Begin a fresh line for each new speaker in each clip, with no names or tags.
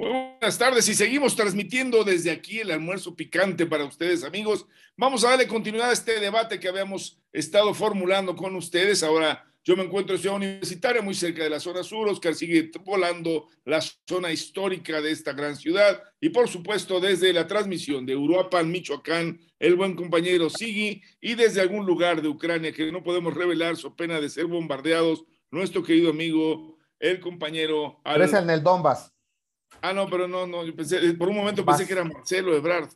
buenas tardes y seguimos transmitiendo desde aquí el almuerzo picante para ustedes amigos. Vamos a darle continuidad a este debate que habíamos estado formulando con ustedes. Ahora yo me encuentro en Ciudad Universitaria, muy cerca de la zona sur. Oscar sigue volando la zona histórica de esta gran ciudad. Y por supuesto, desde la transmisión de Uruapan, Michoacán, el buen compañero Sigui, y desde algún lugar de Ucrania que no podemos revelar, su pena de ser bombardeados, nuestro querido amigo, el compañero.
Al... en el Donbass.
Ah, no, pero no, no, pensé, por un momento pensé que era Marcelo Ebrard.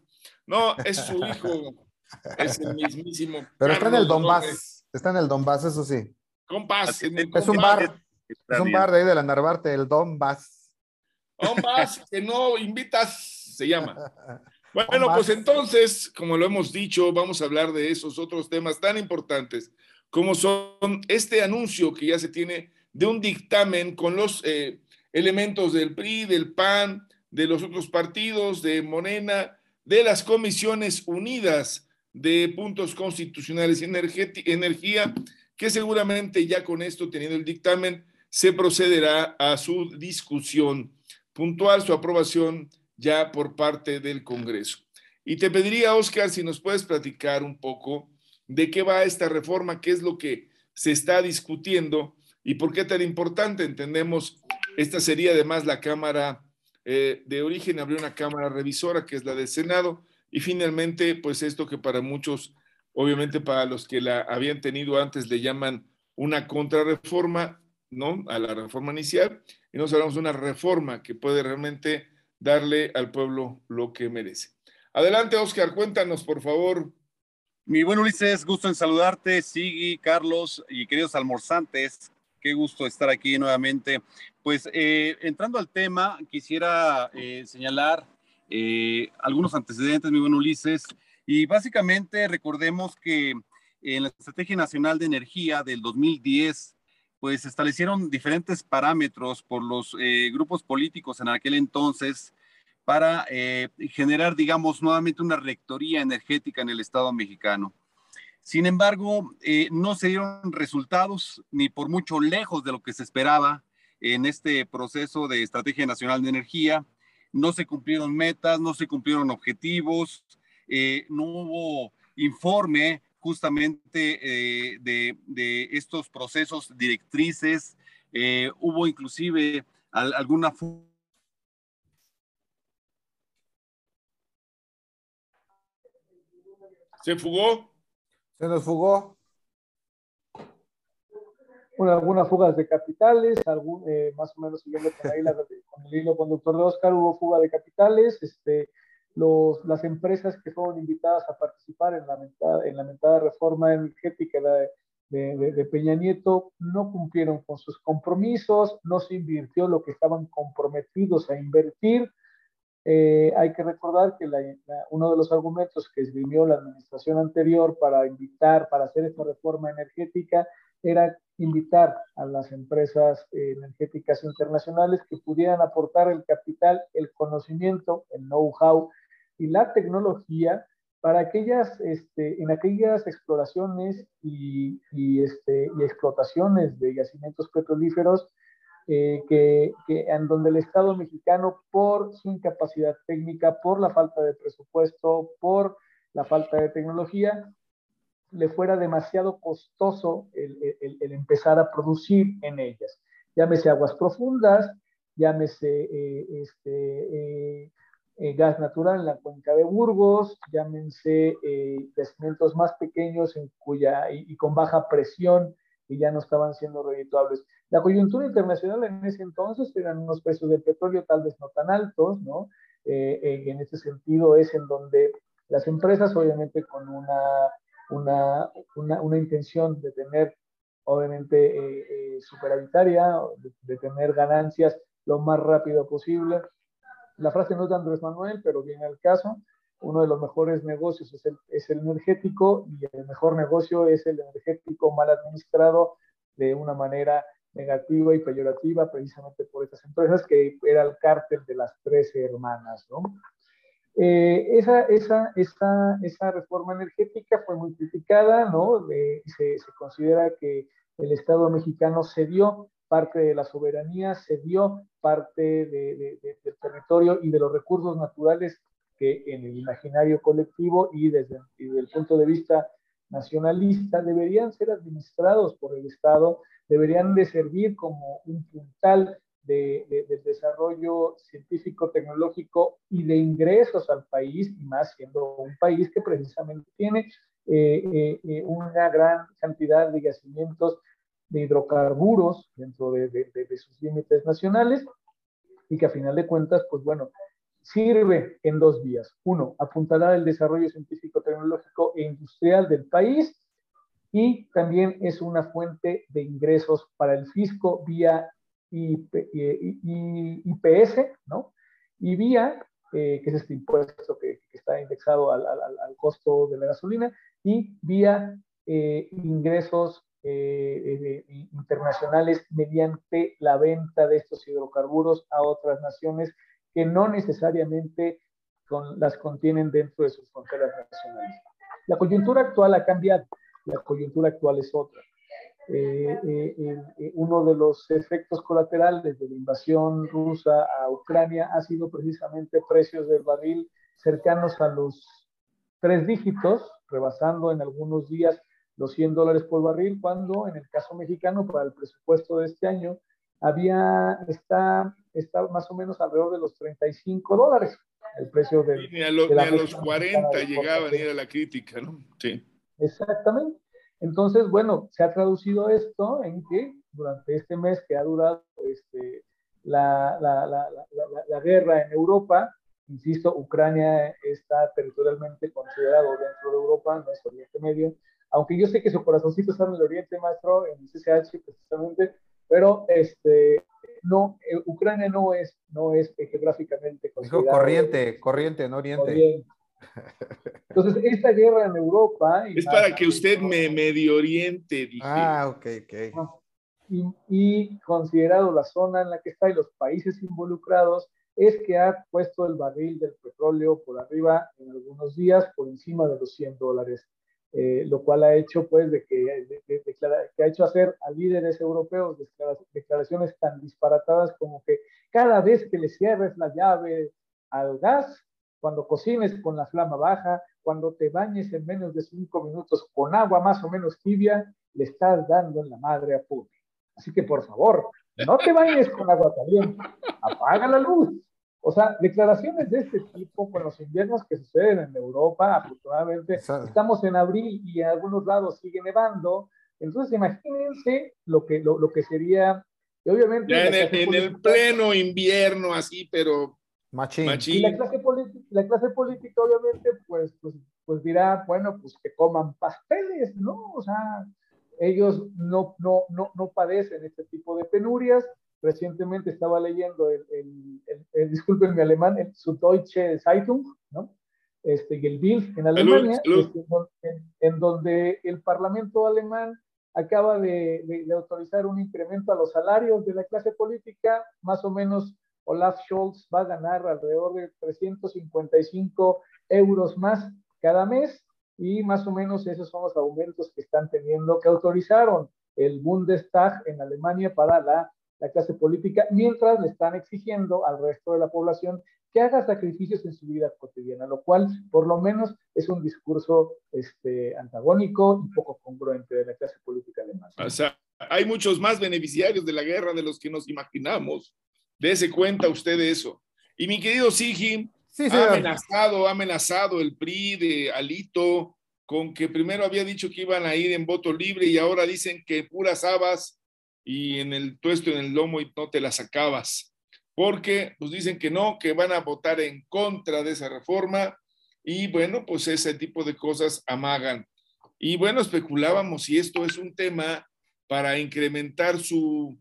No, es su hijo, es el mismísimo.
Pero está en el Donbass, está en el Donbass, eso sí.
Compás.
Es un bar, es un bar de ahí de la Narvarte, el Donbass.
Donbass, que no invitas, se llama. Bueno, pues entonces, como lo hemos dicho, vamos a hablar de esos otros temas tan importantes como son este anuncio que ya se tiene de un dictamen con los eh, elementos del PRI, del PAN, de los otros partidos, de Morena, de las comisiones unidas de puntos constitucionales y energía, que seguramente ya con esto, teniendo el dictamen, se procederá a su discusión puntual, su aprobación ya por parte del Congreso. Y te pediría, Oscar, si nos puedes platicar un poco de qué va esta reforma, qué es lo que se está discutiendo y por qué tan importante. Entendemos, esta sería además la Cámara eh, de origen, abrió una Cámara revisora que es la del Senado y finalmente, pues esto que para muchos, obviamente para los que la habían tenido antes, le llaman una contrarreforma, ¿no? A la reforma inicial y nos hablamos de una reforma que puede realmente darle al pueblo lo que merece. Adelante, Oscar, cuéntanos, por favor.
Mi buen Ulises, gusto en saludarte, Sigui, Carlos y queridos almorzantes. Qué gusto estar aquí nuevamente. Pues eh, entrando al tema, quisiera eh, señalar eh, algunos antecedentes, mi buen Ulises. Y básicamente recordemos que en la Estrategia Nacional de Energía del 2010, pues establecieron diferentes parámetros por los grupos políticos en aquel entonces para generar, digamos, nuevamente una rectoría energética en el Estado mexicano. Sin embargo, no se dieron resultados ni por mucho lejos de lo que se esperaba en este proceso de Estrategia Nacional de Energía. No se cumplieron metas, no se cumplieron objetivos, eh, no hubo informe justamente de, de, estos procesos directrices, hubo inclusive alguna
¿Se fugó?
Se nos fugó.
Algunas fugas de capitales, eh, más o menos siguiendo con, el hilo conductor de Oscar, hubo fuga de capitales, este, los, las empresas que fueron invitadas a participar en la mentada, en la reforma energética de, de, Peña Nieto no cumplieron con sus compromisos, no se invirtió lo que estaban comprometidos a invertir, eh, hay que recordar que uno de los argumentos que esgrimió la administración anterior para invitar, para hacer esta reforma energética, era invitar a las empresas energéticas internacionales que pudieran aportar el capital, el conocimiento, el know-how y la tecnología para aquellas, este, en aquellas exploraciones y, y, este, y explotaciones de yacimientos petrolíferos eh, que, en donde el Estado mexicano, por su incapacidad técnica, por la falta de presupuesto, por la falta de tecnología, le fuera demasiado costoso el, empezar a producir en ellas. Llámese aguas profundas, llámese eh, este, eh, gas natural en la cuenca de Burgos, llámense yacimientos más pequeños en cuya, y, con baja presión y ya no estaban siendo redituables. La coyuntura internacional en ese entonces eran unos precios del petróleo tal vez no tan altos, ¿no? Eh, eh, en ese sentido es en donde las empresas, obviamente con una, una, una, intención de tener, obviamente, eh, superavitaria, de, de, tener ganancias lo más rápido posible. La frase no es de Andrés Manuel, pero viene al caso uno de los mejores negocios es el, es el energético y el mejor negocio es el energético mal administrado de una manera negativa y peyorativa precisamente por estas empresas que era el cártel de las tres hermanas, ¿no? Eh, esa, esa, esa, esa, reforma energética fue muy criticada, ¿no? se, considera que el Estado mexicano cedió parte de la soberanía, cedió parte del territorio y de los recursos naturales que en el imaginario colectivo y desde, el punto de vista nacionalista deberían ser administrados por el Estado, deberían de servir como un puntal de, del desarrollo científico, tecnológico y de ingresos al país, y más siendo un país que precisamente tiene eh, eh, eh, una gran cantidad de yacimientos de hidrocarburos dentro de, sus límites nacionales y que a final de cuentas, pues bueno, sirve en dos vías. Uno, apuntalar el desarrollo científico, tecnológico e industrial del país y también es una fuente de ingresos para el fisco vía IPS, ¿no? Y vía, eh, que es este impuesto que, está indexado al, costo de la gasolina, y vía eh, ingresos eh, internacionales mediante la venta de estos hidrocarburos a otras naciones que no necesariamente las contienen dentro de sus fronteras nacionales. La coyuntura actual ha cambiado, la coyuntura actual es otra. Eh, eh, eh, uno de los efectos colaterales de la invasión rusa a Ucrania ha sido precisamente precios del barril cercanos a los tres dígitos, rebasando en algunos días los 100 dólares por barril, cuando en el caso mexicano, para el presupuesto de este año, había, está, está más o menos alrededor de los 35 dólares el precio del,
ni a, de a los 40 llegaba ni era la crítica, ¿no? Sí.
Exactamente. Entonces, bueno, se ha traducido esto en que durante este mes que ha durado este, la, la, la, la, guerra en Europa, insisto, Ucrania está territorialmente considerado dentro de Europa, no es Oriente Medio, aunque yo sé que su corazoncito está en el Oriente, maestro, en el CCH precisamente, pero este, no, eh, Ucrania no es, no es geográficamente
considerado. corriente, corriente, no Oriente. Oriente.
Entonces, esta guerra en Europa...
Es para que usted me medio oriente, dije.
Ah, ok, ok.
Y, y, considerado la zona en la que está y los países involucrados, es que ha puesto el barril del petróleo por arriba en algunos días, por encima de los 100 dólares, eh, lo cual ha hecho, pues, de que, que ha hecho hacer a líderes europeos declaraciones tan disparatadas como que cada vez que le cierres la llave al gas, cuando cocines con la flama baja, cuando te bañes en menos de cinco minutos con agua más o menos tibia, le estás dando en la madre a Putin. Así que por favor, no te bañes con agua caliente, apaga la luz. O sea, declaraciones de este tipo con los inviernos que suceden en Europa, afortunadamente, estamos en abril y en algunos lados sigue nevando. Entonces, imagínense lo que, lo, que sería, y obviamente...
en el pleno invierno así, pero
y la clase, la clase política, obviamente, pues, pues, pues dirá, bueno, pues que coman pasteles, ¿no? O sea, ellos no, no, no, no padecen este tipo de penurias. Recientemente estaba leyendo el, el, el, disculpen mi alemán, el Süddeutsche Zeitung, ¿no? Este, y el Bild en Alemania, este, en, donde el Parlamento alemán acaba de, de, de, autorizar un incremento a los salarios de la clase política, más o menos Olaf Scholz va a ganar alrededor de 355 euros más cada mes y más o menos esos son los aumentos que están teniendo, que autorizaron el Bundestag en Alemania para la, la clase política, mientras le están exigiendo al resto de la población que haga sacrificios en su vida cotidiana, lo cual por lo menos es un discurso este, antagónico y poco congruente de la clase política alemana.
O sea, hay muchos más beneficiarios de la guerra de los que nos imaginamos. Dese cuenta usted de eso. Y mi querido Sigi, ha amenazado, ha amenazado el PRI de Alito con que primero había dicho que iban a ir en voto libre y ahora dicen que puras habas y en el tuesto en el lomo y no te las acabas. Porque pues dicen que no, que van a votar en contra de esa reforma y bueno, pues ese tipo de cosas amagan. Y bueno, especulábamos si esto es un tema para incrementar su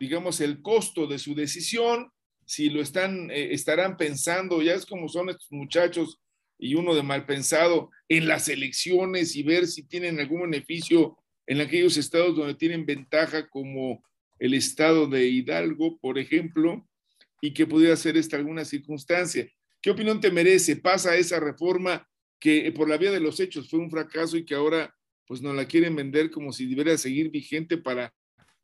digamos, el costo de su decisión, si lo están, eh, estarán pensando, ya es como son estos muchachos y uno de mal pensado en las elecciones y ver si tienen algún beneficio en aquellos estados donde tienen ventaja como el estado de Hidalgo, por ejemplo, y que pudiera ser esta alguna circunstancia. ¿Qué opinión te merece? ¿Pasa esa reforma que por la vía de los hechos fue un fracaso y que ahora pues nos la quieren vender como si debiera seguir vigente para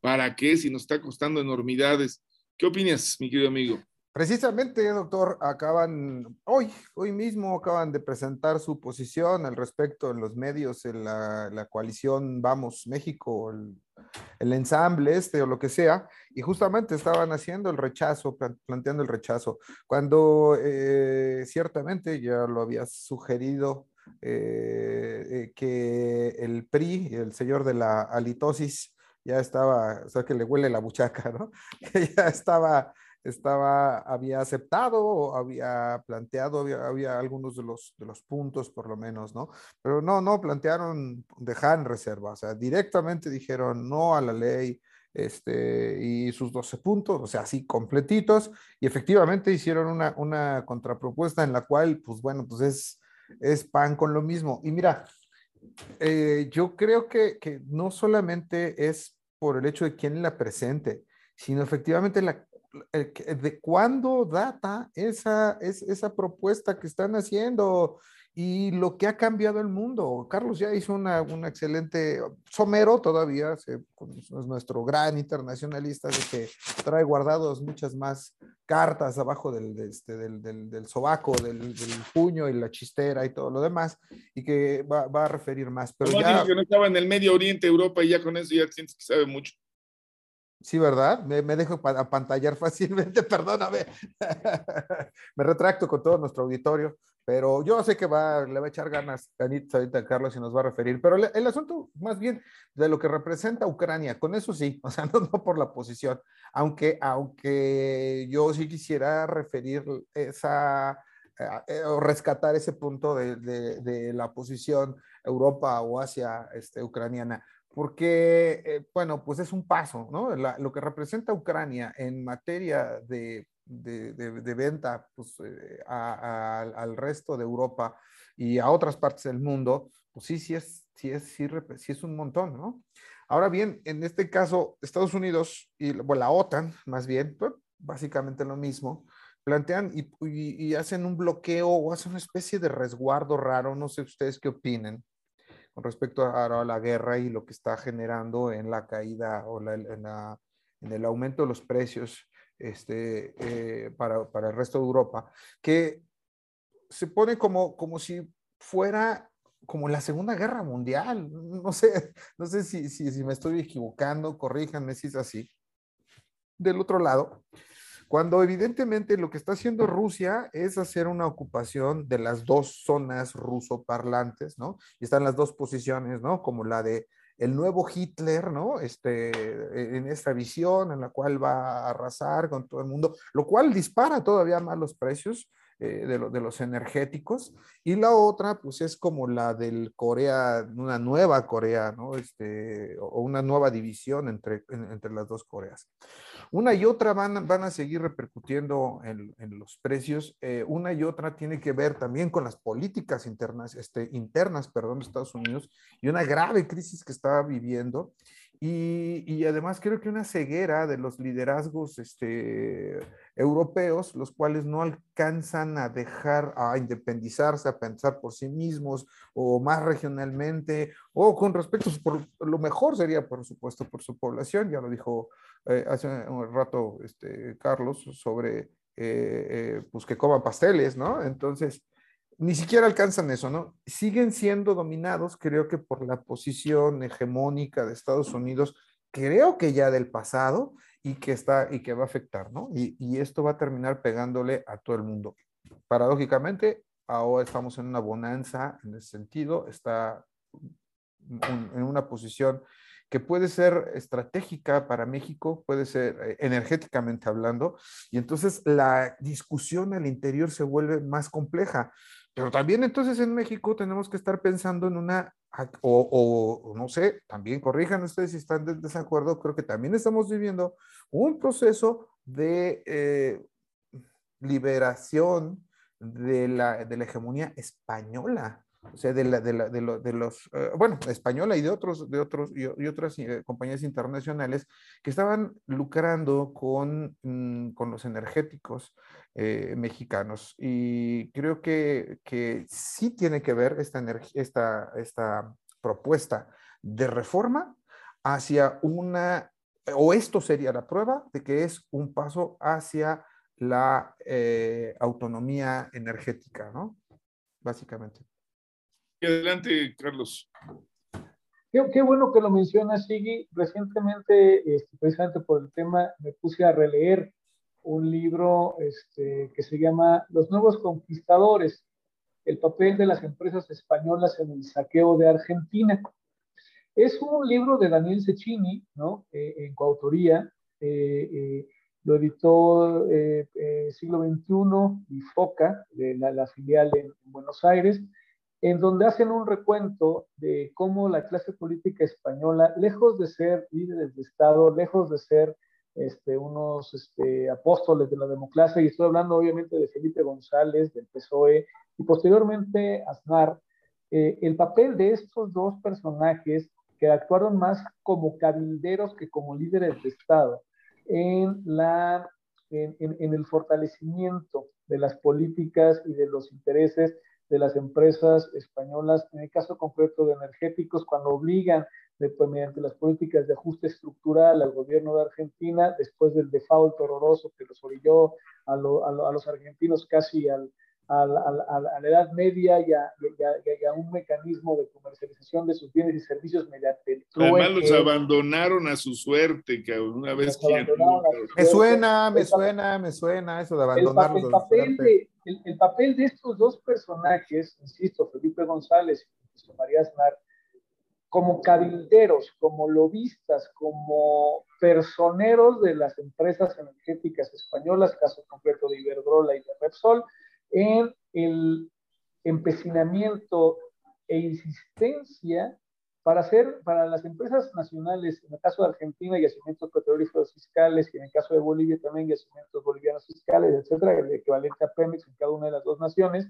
¿Para qué si nos está costando enormidades? ¿Qué opinas, mi querido amigo?
Precisamente, doctor, acaban, hoy, hoy mismo acaban de presentar su posición al respecto en los medios, en la, coalición Vamos México, el, ensamble este o lo que sea, y justamente estaban haciendo el rechazo, planteando el rechazo, cuando eh, ciertamente ya lo había sugerido eh, eh, que el PRI, el señor de la halitosis, ya estaba, o sea, que le huele la buchaca, ¿no? Que ya estaba estaba, había aceptado, había planteado, había, algunos de los, de los puntos por lo menos, ¿no? Pero no, no plantearon dejar en reserva, o sea, directamente dijeron no a la ley, este, y sus 12 puntos, o sea, así completitos, y efectivamente hicieron una, una contrapropuesta en la cual, pues bueno, pues es, es pan con lo mismo. Y mira, eh, yo creo que, que no solamente es por el hecho de quién la presente, sino efectivamente la de cuándo data esa, es, esa propuesta que están haciendo y lo que ha cambiado el mundo. Carlos ya hizo una, una excelente, Somero todavía, es nuestro gran internacionalista, de que trae guardados muchas más cartas abajo del, este, del, del, del sobaco, del, puño y la chistera y todo lo demás, y que va, va a referir más. Pero ya...
que no estaba en el Medio Oriente, Europa, y ya con eso ya sientes que sabe mucho.
Sí, ¿verdad? Me, me dejo apantallar fácilmente, perdóname. me retracto con todo nuestro auditorio, pero yo sé que va, le va a echar ganas Anita ahorita Carlos y nos va a referir. Pero el, asunto más bien de lo que representa Ucrania, con eso sí, o sea, no, no por la posición, aunque, aunque yo sí quisiera referir esa eh, o rescatar ese punto de, de, de, la posición Europa o Asia este, ucraniana porque, eh, bueno, pues es un paso, ¿no? lo que representa Ucrania en materia de, de, de, venta pues, eh, al resto de Europa y a otras partes del mundo, pues sí, sí es, sí es, sí, sí es un montón, ¿no? Ahora bien, en este caso, Estados Unidos y bueno, la OTAN, más bien, pues, básicamente lo mismo, plantean y, y, y, hacen un bloqueo o hacen una especie de resguardo raro, no sé ustedes qué opinen, con respecto a, la guerra y lo que está generando en la caída o en, el aumento de los precios este, eh, para, para, el resto de Europa, que se pone como, como si fuera como la Segunda Guerra Mundial. No sé, no sé si, si, si me estoy equivocando, corríjanme si es así. Del otro lado, cuando evidentemente lo que está haciendo Rusia es hacer una ocupación de las dos zonas rusoparlantes, ¿no? Y están las dos posiciones, ¿no? Como la de el nuevo Hitler, ¿no? Este, en esta visión en la cual va a arrasar con todo el mundo, lo cual dispara todavía más los precios eh, de, los energéticos. Y la otra, pues es como la del Corea, una nueva Corea, ¿no? Este, o una nueva división entre, entre las dos Coreas. Una y otra van, van a seguir repercutiendo en, los precios. Eh, una y otra tiene que ver también con las políticas internas, este, internas perdón, de Estados Unidos y una grave crisis que está viviendo. Y, y, además creo que una ceguera de los liderazgos este, europeos, los cuales no alcanzan a dejar a independizarse, a pensar por sí mismos o más regionalmente, o con respecto, por, lo mejor sería por supuesto por su población, ya lo dijo eh, hace un rato este, Carlos, sobre eh, eh, pues que coman pasteles, ¿no? Entonces, ni siquiera alcanzan eso, ¿no? Siguen siendo dominados, creo que por la posición hegemónica de Estados Unidos, creo que ya del pasado y que está y que va a afectar, ¿no? Y, y esto va a terminar pegándole a todo el mundo. Paradójicamente, ahora estamos en una bonanza en ese sentido, está en una posición que puede ser estratégica para México, puede ser eh, energéticamente hablando, y entonces la discusión al interior se vuelve más compleja. Pero también entonces en México tenemos que estar pensando en una, o, no sé, también corrijan ustedes si están de desacuerdo, creo que también estamos viviendo un proceso de eh, liberación de la, de la hegemonía española o sea, de, la, de, la, de, de los, uh, bueno, española y de otros, de otros y, otras eh, compañías internacionales que estaban lucrando con, mm, con los energéticos eh, mexicanos. Y creo que, que sí tiene que ver esta, esta, esta propuesta de reforma hacia una o esto sería la prueba de que es un paso hacia la eh, autonomía energética, ¿no? Básicamente.
Adelante, Carlos.
Qué, bueno que lo mencionas, Sigui. Recientemente, este, precisamente por el tema, me puse a releer un libro este, que se llama Los nuevos conquistadores, el papel de las empresas españolas en el saqueo de Argentina. Es un libro de Daniel Cecchini, ¿no? Eh, en coautoría. Eh, eh, lo editó Siglo XXI y FOCA, de la, filial en, Buenos Aires, en donde hacen un recuento de cómo la clase política española, lejos de ser líderes de Estado, lejos de ser este, unos este, apóstoles de la democracia, y estoy hablando obviamente de Felipe González, del PSOE, y posteriormente Aznar, el papel de estos dos personajes que actuaron más como cabilderos que como líderes de Estado en, la, en, en, el fortalecimiento de las políticas y de los intereses de las empresas españolas, en el caso concreto de energéticos, cuando obligan de, pues, mediante las políticas de ajuste estructural al gobierno de Argentina, después del default horroroso que los orilló a, a, a los argentinos casi al, a la, Edad Media y a, un mecanismo de comercialización de sus bienes y servicios mediante el
Además los abandonaron a su suerte, que una vez que...
Me suena, me suena, me suena eso de abandonarlos
el, papel de, el, papel de estos dos personajes, insisto, Felipe González y José María Aznar, como cabilderos, como lobistas, como personeros de las empresas energéticas españolas, caso concreto de Iberdrola y de Repsol, en el empecinamiento e insistencia para hacer, para las empresas nacionales, en el caso de Argentina, yacimientos petrolíferos fiscales, y en el caso de Bolivia también yacimientos bolivianos fiscales, etcétera, el equivalente a Pemex en cada una de las dos naciones,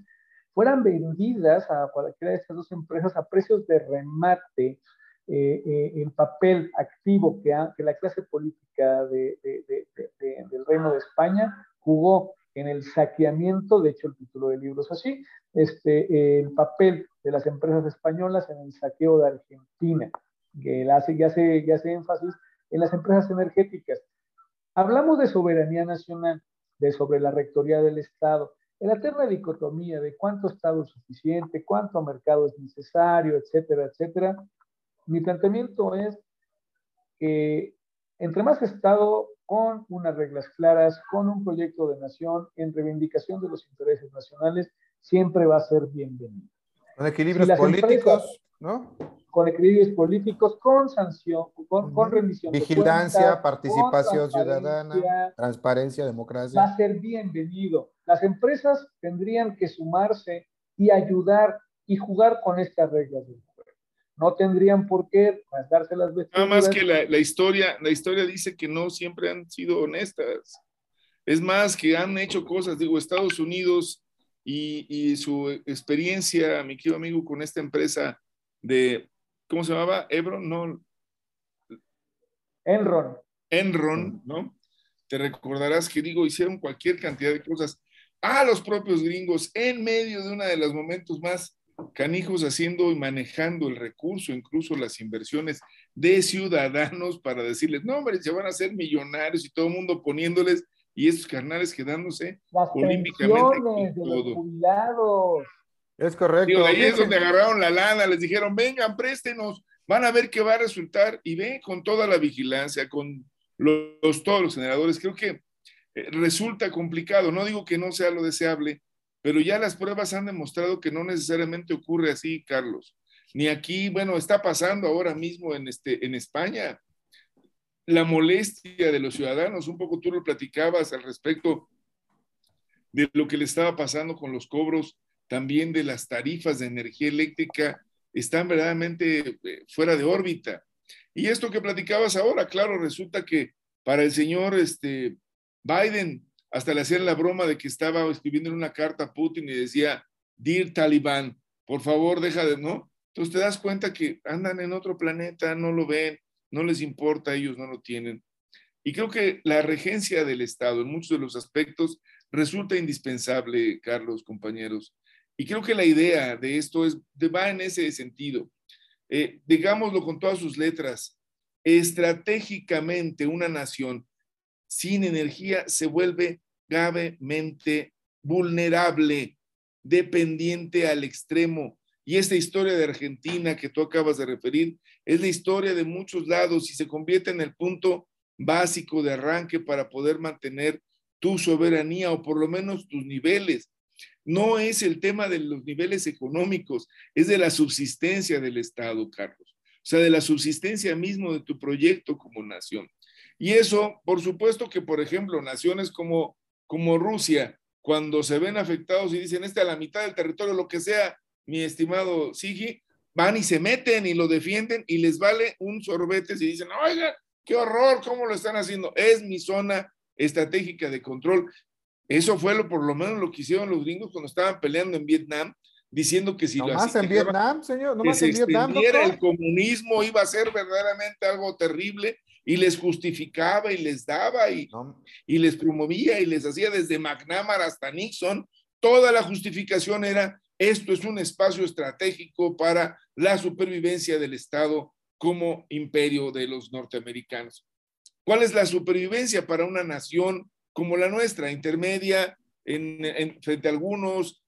fueran vendidas a cualquiera de estas dos empresas a precios de remate, eh, eh, el papel activo que, que, la clase política de, del Reino de España jugó en el saqueamiento, de hecho el título del libro es así, este, el papel de las empresas españolas en el saqueo de Argentina, que hace, ya, hace, ya hace énfasis en las empresas energéticas. Hablamos de soberanía nacional, de sobre la rectoría del Estado, en la eterna dicotomía de cuánto Estado es suficiente, cuánto mercado es necesario, etcétera, etcétera. Mi planteamiento es que entre más Estado, con unas reglas claras, con un proyecto de nación en reivindicación de los intereses nacionales, siempre va a ser bienvenido.
Con equilibrios políticos, ¿no?
Con equilibrios políticos, con sanción, con, con rendición.
Vigilancia, participación ciudadana, transparencia, democracia.
Va a ser bienvenido. Las empresas tendrían que sumarse y ayudar y jugar con estas reglas del no tendrían por qué darse las
Nada más que la, la, historia, la historia dice que no siempre han sido honestas. Es más, que han hecho cosas, digo, Estados Unidos y, y su experiencia, mi querido amigo, con esta empresa de, ¿cómo se llamaba? Ebron, no.
Enron.
Enron, ¿no? Te recordarás que, digo, hicieron cualquier cantidad de cosas a los propios gringos en medio de uno de los momentos más canijos haciendo y manejando el recurso, incluso las inversiones de ciudadanos para decirles, no, hombre, se van a hacer millonarios y todo el mundo poniéndoles y estos carnales quedándose olímpicamente con
todo.
Es correcto.
ahí es donde agarraron la lana, les dijeron, vengan, préstenos, van a ver qué va a resultar y ven con toda la vigilancia, con los, todos los generadores. Creo que eh, resulta complicado, no digo que no sea lo deseable, pero ya las pruebas han demostrado que no necesariamente ocurre así, Carlos. Ni aquí, bueno, está pasando ahora mismo en, este, en España. La molestia de los ciudadanos, un poco tú lo platicabas al respecto de lo que le estaba pasando con los cobros también de las tarifas de energía eléctrica, están verdaderamente eh, fuera de órbita. Y esto que platicabas ahora, claro, resulta que para el señor este, Biden hasta le hacían la broma de que estaba escribiendo una carta a Putin y decía, Dear Talibán, por favor, deja de, ¿no? Entonces te das cuenta que andan en otro planeta, no lo ven, no les importa, ellos no lo tienen. Y creo que la regencia del Estado en muchos de los aspectos resulta indispensable, Carlos, compañeros. Y creo que la idea de esto es, va en ese sentido. Eh, digámoslo con todas sus letras, estratégicamente una nación sin energía se vuelve gravemente vulnerable, dependiente al extremo. Y esta historia de Argentina que tú acabas de referir es la historia de muchos lados y se convierte en el punto básico de arranque para poder mantener tu soberanía o por lo menos tus niveles. No es el tema de los niveles económicos, es de la subsistencia del Estado, Carlos. O sea, de la subsistencia mismo de tu proyecto como nación. Y eso, por supuesto que, por ejemplo, naciones como, como Rusia, cuando se ven afectados y dicen, este a la mitad del territorio, lo que sea, mi estimado Sigi, van y se meten y lo defienden y les vale un sorbete si dicen, oiga, qué horror, ¿cómo lo están haciendo? Es mi zona estratégica de control. Eso fue lo, por lo menos lo que hicieron los gringos cuando estaban peleando en Vietnam, diciendo que si
no más en Vietnam, señor, no más en Vietnam,
el comunismo iba a ser verdaderamente algo terrible y les justificaba y les daba y, y les promovía y les hacía desde McNamara hasta Nixon, toda la justificación era esto es un espacio estratégico para la supervivencia del Estado como imperio de los norteamericanos. ¿Cuál es la supervivencia para una nación como la nuestra, intermedia en, frente a algunos,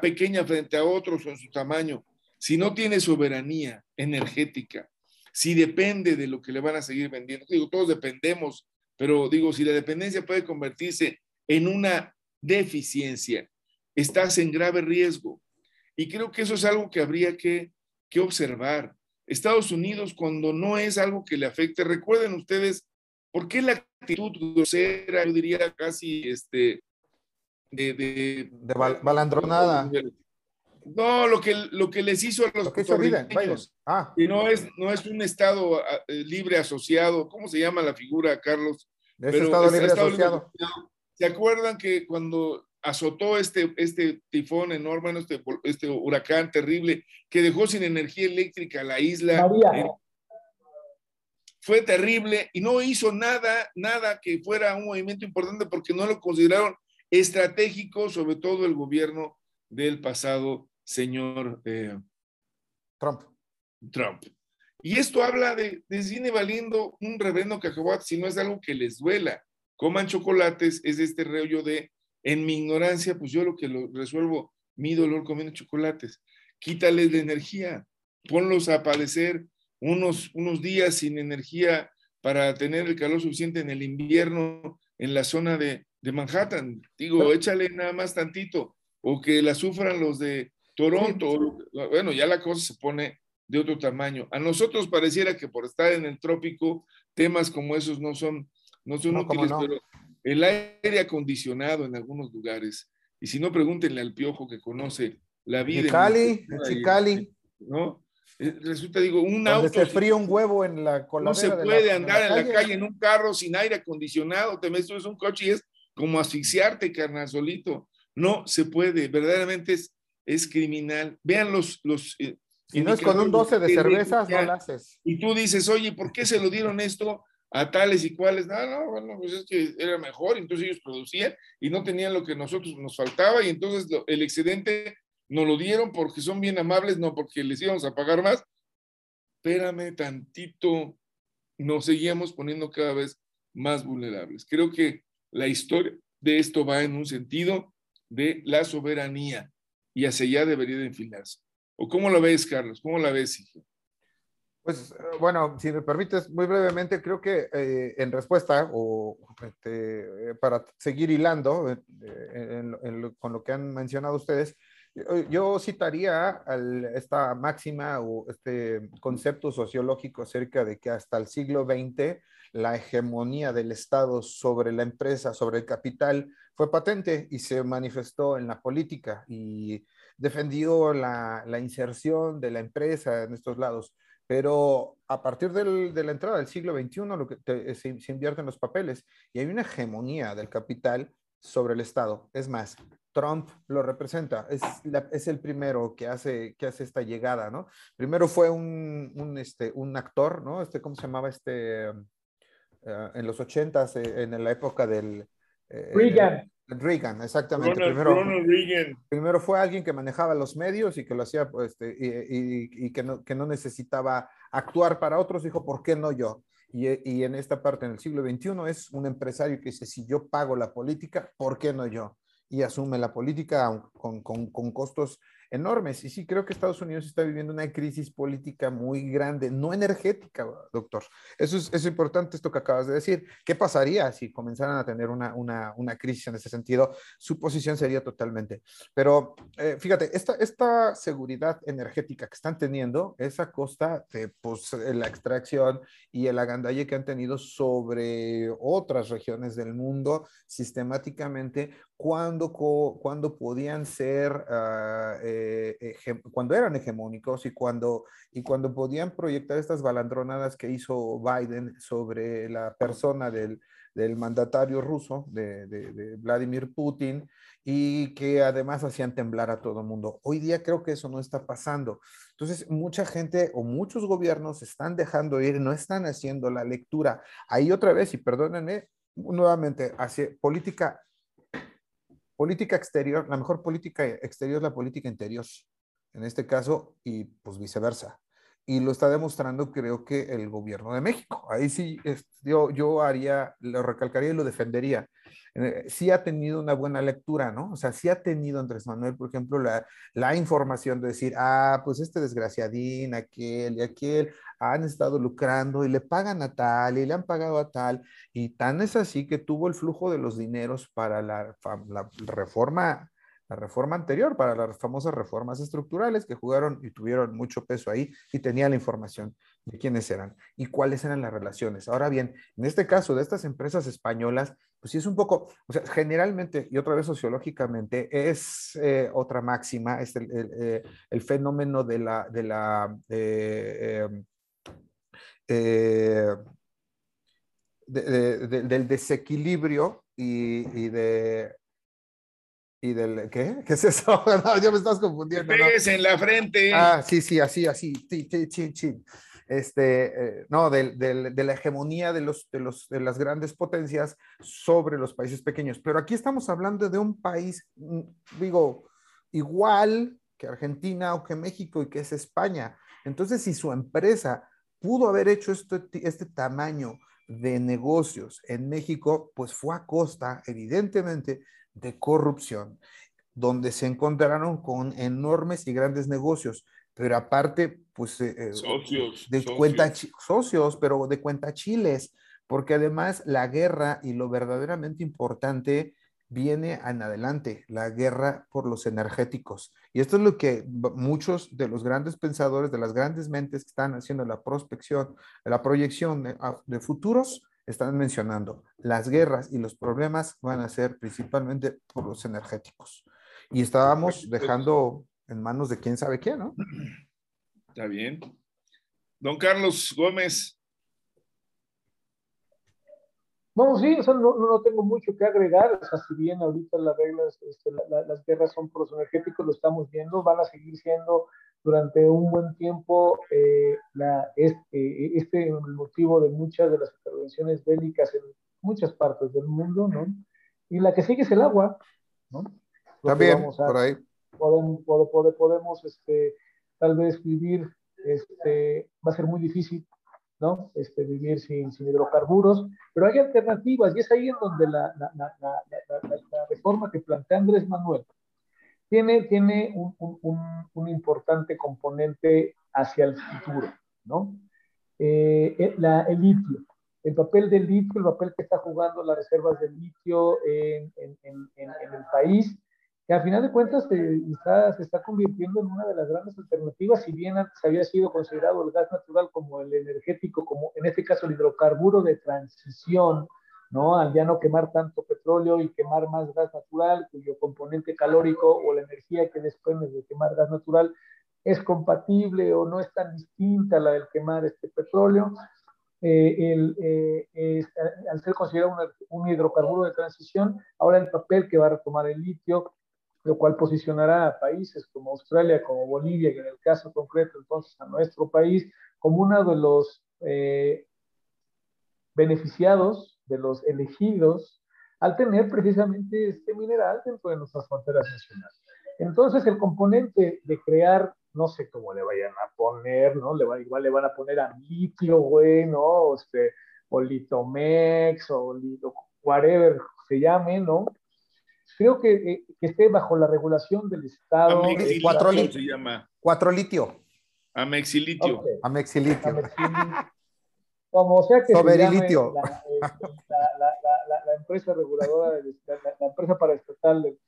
pequeña frente a otros o en su tamaño? Si no tiene soberanía energética, si depende de lo que le van a seguir vendiendo, digo, todos dependemos, pero digo, si la dependencia puede convertirse en una deficiencia, estás en grave riesgo. Y creo que eso es algo que habría que, que observar. Estados Unidos, cuando no es algo que le afecte, recuerden ustedes ¿Por qué la actitud grosera, yo diría casi este, de, de,
de balandronada?
No, lo que, lo que les hizo a los
puertorriqueños,
ah. y no es, no es un Estado ah, eh, libre asociado, ¿cómo se llama la figura, Carlos?
Ese Estado, libre, asociado.
¿Se acuerdan que cuando azotó este, este tifón enorme, este, este huracán terrible, que dejó sin energía eléctrica la isla? fue terrible y no hizo nada, nada que fuera un movimiento importante porque no lo consideraron estratégico, sobre todo el gobierno del pasado señor eh,
Trump.
Trump. Y esto habla de, de cine valiendo un reverendo cacahuate, si no es algo que les duela. Coman chocolates, es este rollo de, en mi ignorancia, pues yo lo que lo resuelvo, mi dolor comiendo chocolates. Quítales la energía, ponlos a padecer unos, unos días sin energía para tener el calor suficiente en el invierno en la zona de, de Manhattan. Digo, échale nada más tantito, o que la sufran los de Toronto. Bueno, ya la cosa se pone de otro tamaño. A nosotros pareciera que por estar en el trópico, temas como esos no son, no son útiles, pero el aire acondicionado en algunos lugares, y si no, pregúntenle al piojo que conoce la vida.
Chicali, Chicali.
¿No? Eh, resulta, digo, un auto.
se frío un huevo en la
No se puede andar en la, calle en un carro sin aire acondicionado. Te metes en un coche y es como asfixiarte, carnal, solito. No se puede, verdaderamente es, es criminal. Vean los. los
eh, si no es con un 12 de cervezas, no lo haces.
Y tú dices, oye, ¿por qué se lo dieron esto a tales y cuales? No, no, bueno, pues es que era mejor, entonces ellos producían y no tenían lo que nosotros nos faltaba, y entonces el excedente nos lo dieron porque son bien amables, no porque les íbamos a pagar más. Espérame tantito, nos seguíamos poniendo cada vez más vulnerables. Creo que la historia de esto va en un sentido de la soberanía y hacia allá debería de. ¿O cómo la ves, Carlos? ¿Cómo la ves, hijo?
Pues eh, bueno, si me permites, muy brevemente, creo que eh, en respuesta o este, para seguir hilando eh, con lo que han mencionado ustedes, yo citaría esta máxima o este concepto sociológico acerca de que hasta el siglo XX la hegemonía del Estado sobre la empresa, sobre el capital, fue patente y se manifestó en la política y defendió la, inserción de la empresa en estos lados. Pero a partir de la entrada del siglo XXI lo que se, se invierten los papeles y hay una hegemonía del capital sobre el Estado. Es más, Trump lo representa, es, es el primero que hace, que hace esta llegada, ¿no? Primero fue un, un, este, un actor, ¿no? Este, ¿Cómo se llamaba este? Uh, en los ochentas, eh, en la época del...
Eh, Reagan.
Reagan, exactamente. primero, primero, fue alguien que manejaba los medios y que lo hacía, pues, este, y, y, y, que, no, que no necesitaba actuar para otros, dijo, ¿por qué no yo? Y, y, en esta parte, en el siglo XXI, es un empresario que dice, si yo pago la política, ¿por qué no yo? Y asume la política con, con, con costos enormes. Y sí, creo que Estados Unidos está viviendo una crisis política muy grande, no energética, doctor. Eso es, es importante esto que acabas de decir. ¿Qué pasaría si comenzaran a tener una, una, una crisis en ese sentido? Su posición sería totalmente. Pero eh, fíjate, esta, esta seguridad energética que están teniendo es a costa de pues, la extracción y el agandalle que han tenido sobre otras regiones del mundo sistemáticamente cuando, cuando podían ser... Uh, eh, cuando eran hegemónicos y cuando, y cuando podían proyectar estas balandronadas que hizo Biden sobre la persona del, del mandatario ruso, de, de, Vladimir Putin, y que además hacían temblar a todo el mundo. Hoy día creo que eso no está pasando. Entonces, mucha gente o muchos gobiernos están dejando ir, no están haciendo la lectura. Ahí otra vez, y perdónenme, nuevamente, hacia política política exterior, la mejor política exterior es la política interior, en este caso, y pues viceversa. Y lo está demostrando, creo que el gobierno de México. Ahí sí, yo, yo haría, lo recalcaría y lo defendería. Eh, sí ha tenido una buena lectura, ¿no? O sea, sí ha tenido Andrés Manuel, por ejemplo, la, la información de decir, ah, pues este desgraciadín, aquel y aquel, han estado lucrando y le pagan a tal y le han pagado a tal. Y tan es así que tuvo el flujo de los dineros para la, reforma la reforma anterior, para las famosas reformas estructurales que jugaron y tuvieron mucho peso ahí y tenía la información de quiénes eran y cuáles eran las relaciones. Ahora bien, en este caso de estas empresas españolas, pues sí es un poco, o sea, generalmente y otra vez sociológicamente es eh, otra máxima, es el, eh, fenómeno de la, eh, del desequilibrio y, y de y del ¿qué? ¿Qué es eso? No, ya me estás confundiendo.
Pegues en la frente.
Ah, sí, sí, así, así. Sí, sí, sí, Este, eh, no, de, de, de, la hegemonía de, los, de, los, de las grandes potencias sobre los países pequeños. Pero aquí estamos hablando de un país, mm, digo, igual que Argentina o que México y que es España. Entonces, si su empresa pudo haber hecho este, este tamaño de negocios en México, pues fue a costa, evidentemente, de corrupción, donde se encontraron con enormes y grandes negocios, pero aparte, pues, eh, eh,
socios,
de
socios.
cuenta socios, pero de cuenta chiles, porque además la guerra y lo verdaderamente importante viene en adelante, la guerra por los energéticos. Y esto es lo que muchos de los grandes pensadores, de las grandes mentes que están haciendo la prospección, la proyección de, de futuros, están mencionando, las guerras y los problemas van a ser principalmente por los energéticos. Y estábamos dejando en manos de quién sabe quién, ¿no?
Está bien. Don Carlos Gómez.
Bueno, sí, o sea, no, no, tengo mucho que agregar. O sea, si bien ahorita las reglas, este, la, la, las guerras son por los energéticos, lo estamos viendo, van a seguir siendo durante un buen tiempo eh, la, este, este el motivo de muchas de las intervenciones bélicas en muchas partes del mundo, ¿no? Y la que sigue es el agua, ¿no?
También, a, por ahí.
Podemos, podemos, podemos este, tal vez vivir, este, va a ser muy difícil, ¿no? Este, vivir sin, sin hidrocarburos, pero hay alternativas y es ahí en donde la, la, la, la reforma que plantea Andrés Manuel, tiene, tiene un, un, un, importante componente hacia el futuro, ¿no? Eh, la, el litio, el papel del litio, el papel que está jugando las reservas de litio en, en, en, en el país, que al final de cuentas se está, convirtiendo en una de las grandes alternativas, si bien antes había sido considerado el gas natural como el energético, como en este caso el hidrocarburo de transición, ¿no? Al ya no quemar tanto petróleo y quemar más gas natural, cuyo componente calórico o la energía que desprende de quemar gas natural es compatible o no es tan distinta a la del quemar este petróleo. Eh, eh, al ser considerado un, hidrocarburo de transición, ahora el papel que va a retomar el litio, lo cual posicionará a países como Australia, como Bolivia, y en el caso concreto entonces a nuestro país, como uno de los eh, beneficiados de los elegidos al tener precisamente este mineral dentro de nuestras fronteras nacionales. Entonces, el componente de crear no sé cómo le vayan a poner, ¿no? Le va, igual le van a poner a litio, güey, ¿no? Este, o litomex, o lito, whatever se llame, ¿no? Creo que, eh, que esté bajo la regulación del Estado.
Amexilitio
cuatro
se
litio.
llama.
Cuatro litio.
Amexilitio.
Ok.
Amexilitio.
Amexilitio. Como sea que se llame la, eh, la- la- la- la- empresa reguladora, del- la, la empresa paraestatal del-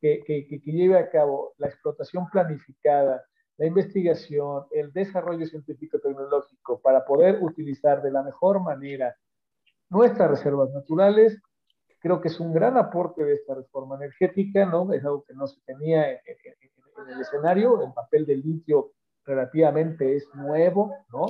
que, que, que lleve a cabo la explotación planificada, la investigación, el desarrollo científico-tecnológico para poder utilizar de la mejor manera nuestras reservas naturales, creo que es un gran aporte de esta reforma energética, ¿no? Es algo que no se tenía en, el escenario, el papel del litio relativamente es nuevo, ¿no?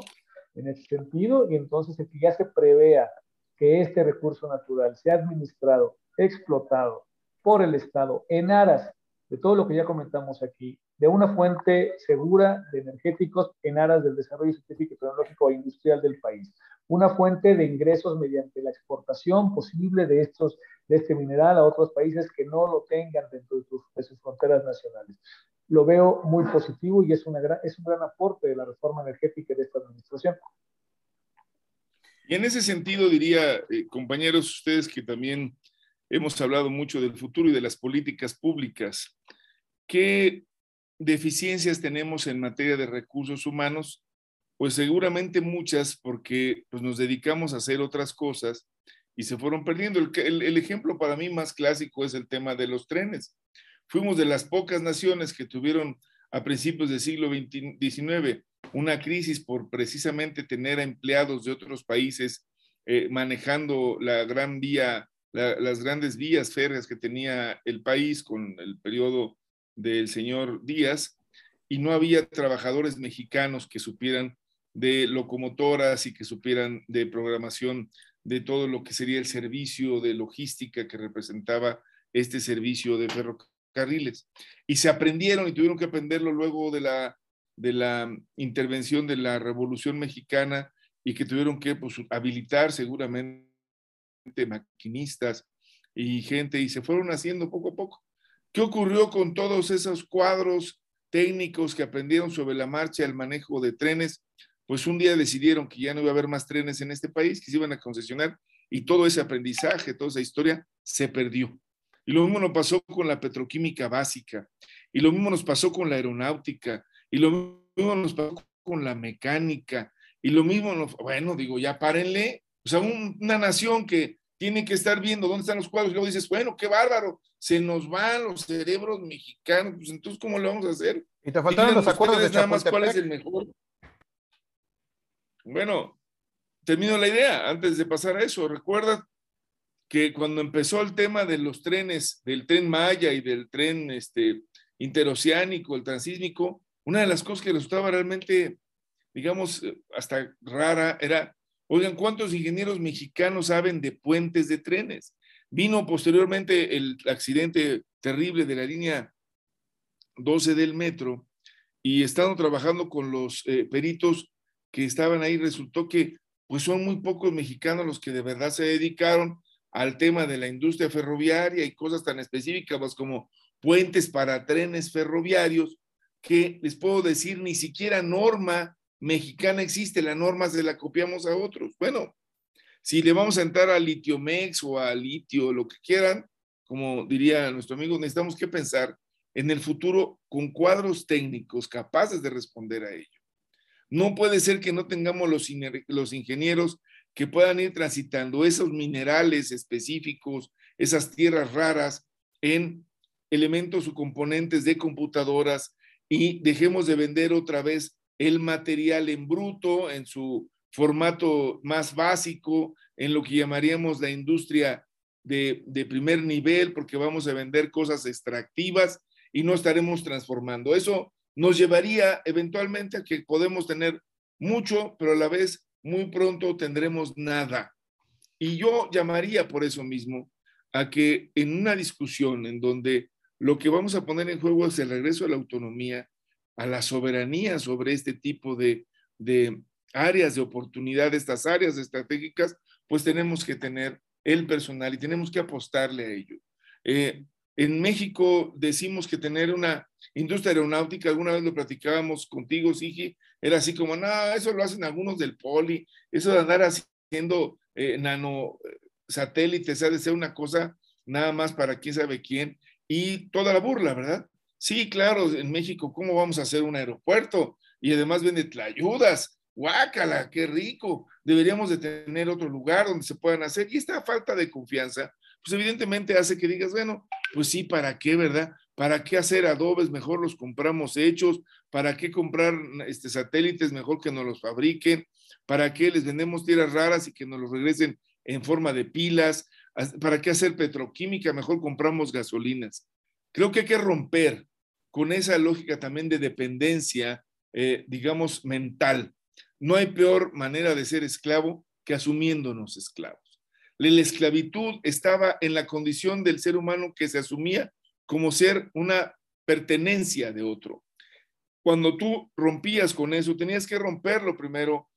En ese sentido, y entonces el que ya se prevea que este recurso natural sea administrado, explotado por el Estado en aras de todo lo que ya comentamos aquí, de una fuente segura de energéticos en aras del desarrollo científico, tecnológico e industrial del país, una fuente de ingresos mediante la exportación posible de, estos, de este mineral a otros países que no lo tengan dentro de sus, de sus fronteras nacionales. Lo veo muy positivo y es, una gran, es un gran aporte de la reforma energética de esta administración.
Y en ese sentido diría, eh, compañeros, ustedes que también hemos hablado mucho del futuro y de las políticas públicas, ¿qué deficiencias tenemos en materia de recursos humanos? Pues seguramente muchas porque pues, nos dedicamos a hacer otras cosas y se fueron perdiendo. El, el, ejemplo para mí más clásico es el tema de los trenes. Fuimos de las pocas naciones que tuvieron a principios del siglo XIX una crisis por precisamente tener empleados de otros países eh, manejando la gran vía, la, las grandes vías férreas que tenía el país con el periodo del señor Díaz, y no había trabajadores mexicanos que supieran de locomotoras y que supieran de programación de todo lo que sería el servicio de logística que representaba este servicio de ferrocarriles. Y se aprendieron y tuvieron que aprenderlo luego de la de la intervención de la Revolución Mexicana y que tuvieron que pues, habilitar seguramente maquinistas y gente y se fueron haciendo poco a poco. ¿Qué ocurrió con todos esos cuadros técnicos que aprendieron sobre la marcha el manejo de trenes? Pues un día decidieron que ya no iba a haber más trenes en este país, que se iban a concesionar y todo ese aprendizaje, toda esa historia se perdió. Y lo mismo nos pasó con la petroquímica básica, y lo mismo nos pasó con la aeronáutica, y lo mismo nos pasó con la mecánica. Y lo mismo, nos, bueno, digo, ya párenle. O sea, un, una nación que tiene que estar viendo dónde están los cuadros y luego dices, bueno, qué bárbaro, se nos van los cerebros mexicanos, pues entonces, ¿cómo lo vamos a hacer?
Y te faltaron los acuerdos de
nada más cuál es el mejor. Bueno, termino la idea antes de pasar a eso. Recuerda que cuando empezó el tema de los trenes, del tren Maya y del tren este, interoceánico, el transísmico, una de las cosas que resultaba realmente, digamos, hasta rara era, oigan, ¿cuántos ingenieros mexicanos saben de puentes de trenes? Vino posteriormente el accidente terrible de la línea 12 del metro y estando trabajando con los eh, peritos que estaban ahí, resultó que pues son muy pocos mexicanos los que de verdad se dedicaron al tema de la industria ferroviaria y cosas tan específicas como puentes para trenes ferroviarios, que les puedo decir, ni siquiera norma mexicana existe, la norma se la copiamos a otros. Bueno, si le vamos a entrar a Litiomex o a litio, lo que quieran, como diría nuestro amigo, necesitamos que pensar en el futuro con cuadros técnicos capaces de responder a ello. No puede ser que no tengamos los, ingenieros que puedan ir transitando esos minerales específicos, esas tierras raras en elementos o componentes de computadoras y dejemos de vender otra vez el material en bruto, en su formato más básico, en lo que llamaríamos la industria de, primer nivel, porque vamos a vender cosas extractivas y no estaremos transformando. Eso nos llevaría eventualmente a que podemos tener mucho, pero a la vez muy pronto tendremos nada. Y yo llamaría por eso mismo a que en una discusión en donde lo que vamos a poner en juego es el regreso a la autonomía, a la soberanía sobre este tipo de, de áreas de oportunidad, estas áreas estratégicas, pues tenemos que tener el personal y tenemos que apostarle a ello. Eh, En México decimos que tener una industria aeronáutica, alguna vez lo platicábamos contigo, Sigi, era así como, no, eso lo hacen algunos del poli, eso de andar haciendo eh, nano eh, satélites, ha de ser una cosa nada más para quién sabe quién, y toda la burla, ¿verdad? Sí, claro, en México, ¿cómo vamos a hacer un aeropuerto? Y además vende ayudas, guácala, qué rico. Deberíamos de tener otro lugar donde se puedan hacer. Y esta falta de confianza, pues evidentemente hace que digas, bueno, pues sí, ¿para qué, verdad? ¿Para qué hacer adobes? Mejor los compramos hechos. ¿Para qué comprar este, satélites? Mejor que nos los fabriquen. ¿Para qué les vendemos tierras raras y que nos los regresen en forma de pilas? ¿Para qué hacer petroquímica? Mejor compramos gasolinas. Creo que hay que romper con esa lógica también de dependencia, eh, digamos, mental. No hay peor manera de ser esclavo que asumiéndonos esclavos. La esclavitud estaba en la condición del ser humano que se asumía como ser una pertenencia de otro. Cuando tú rompías con eso, tenías que romperlo primero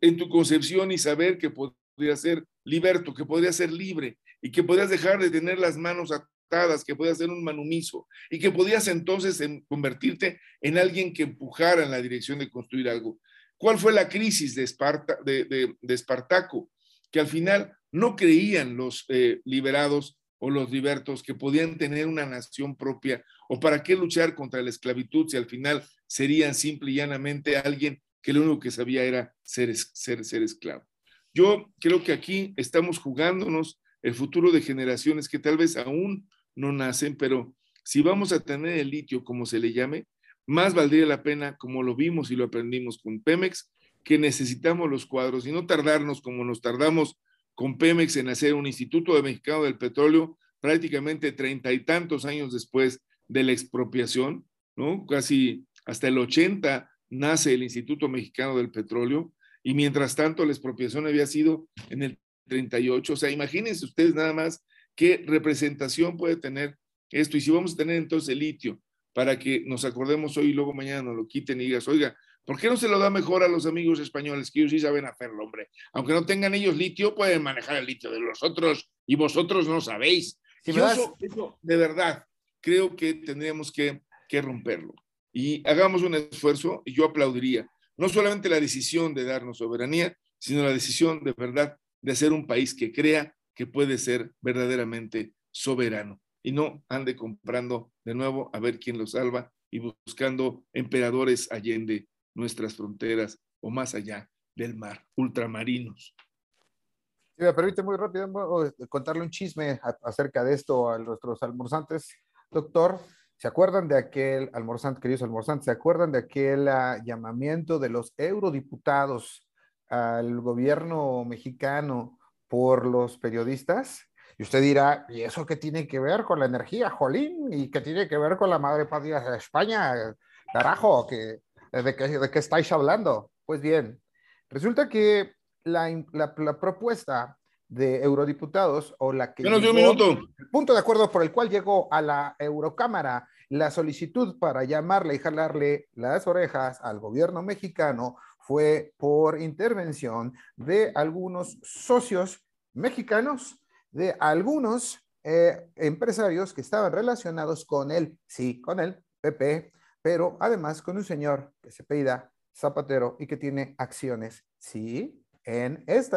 en tu concepción y saber que podría ser liberto, que podría ser libre y que podías dejar de tener las manos atadas, que podías ser un manumiso y que podías entonces convertirte en alguien que empujara en la dirección de construir algo. ¿Cuál fue la crisis de, Esparta, de, Espartaco? Que al final no creían los eh, liberados o los libertos que podían tener una nación propia o para qué luchar contra la esclavitud si al final serían simple y llanamente alguien que lo único que sabía era ser, ser, ser esclavo. Yo creo que aquí estamos jugándonos el futuro de generaciones que tal vez aún no nacen, pero si vamos a tener el litio, como se le llame, más valdría la pena, como lo vimos y lo aprendimos con Pemex, que necesitamos los cuadros y no tardarnos como nos tardamos con Pemex en hacer un Instituto de Mexicano del Petróleo prácticamente treinta y tantos años después de la expropiación, ¿no? Casi hasta el 80 nace el Instituto Mexicano del Petróleo y mientras tanto la expropiación había sido en el 38. O sea, imagínense ustedes nada más qué representación puede tener esto. Y si vamos a tener entonces el litio para que nos acordemos hoy y luego mañana nos lo quiten y digas, oiga, ¿por qué no se lo da mejor a los amigos españoles que ellos sí saben hacerlo, hombre? Aunque no tengan ellos litio, pueden manejar el litio de los otros y vosotros no sabéis. Yo de verdad, creo que tendríamos que, que romperlo y hagamos un esfuerzo y yo aplaudiría no solamente la decisión de darnos soberanía, sino la decisión de verdad de ser un país que crea que puede ser verdaderamente soberano y no ande comprando de nuevo a ver quién lo salva y buscando emperadores allende nuestras fronteras o más allá del mar, ultramarinos.
Si me permite muy rápido contarle un chisme acerca de esto a nuestros almorzantes. Doctor, ¿Se acuerdan de aquel almorzante, queridos almorzantes, se acuerdan de aquel uh, llamamiento de los eurodiputados al gobierno mexicano por los periodistas? Y usted dirá, ¿y eso qué tiene que ver con la energía, Jolín? ¿Y qué tiene que ver con la madre patria de España? Carajo, ¿de, qué, ¿de qué estáis hablando? Pues bien, resulta que la, la, la propuesta de eurodiputados o la que...
Menos de un minuto.
El punto de acuerdo por el cual llegó a la Eurocámara la solicitud para llamarle y jalarle las orejas al gobierno mexicano fue por intervención de algunos socios mexicanos, de algunos eh, empresarios que estaban relacionados con él, sí, con el PP, pero además con un señor que se peida Zapatero y que tiene acciones, sí, en esta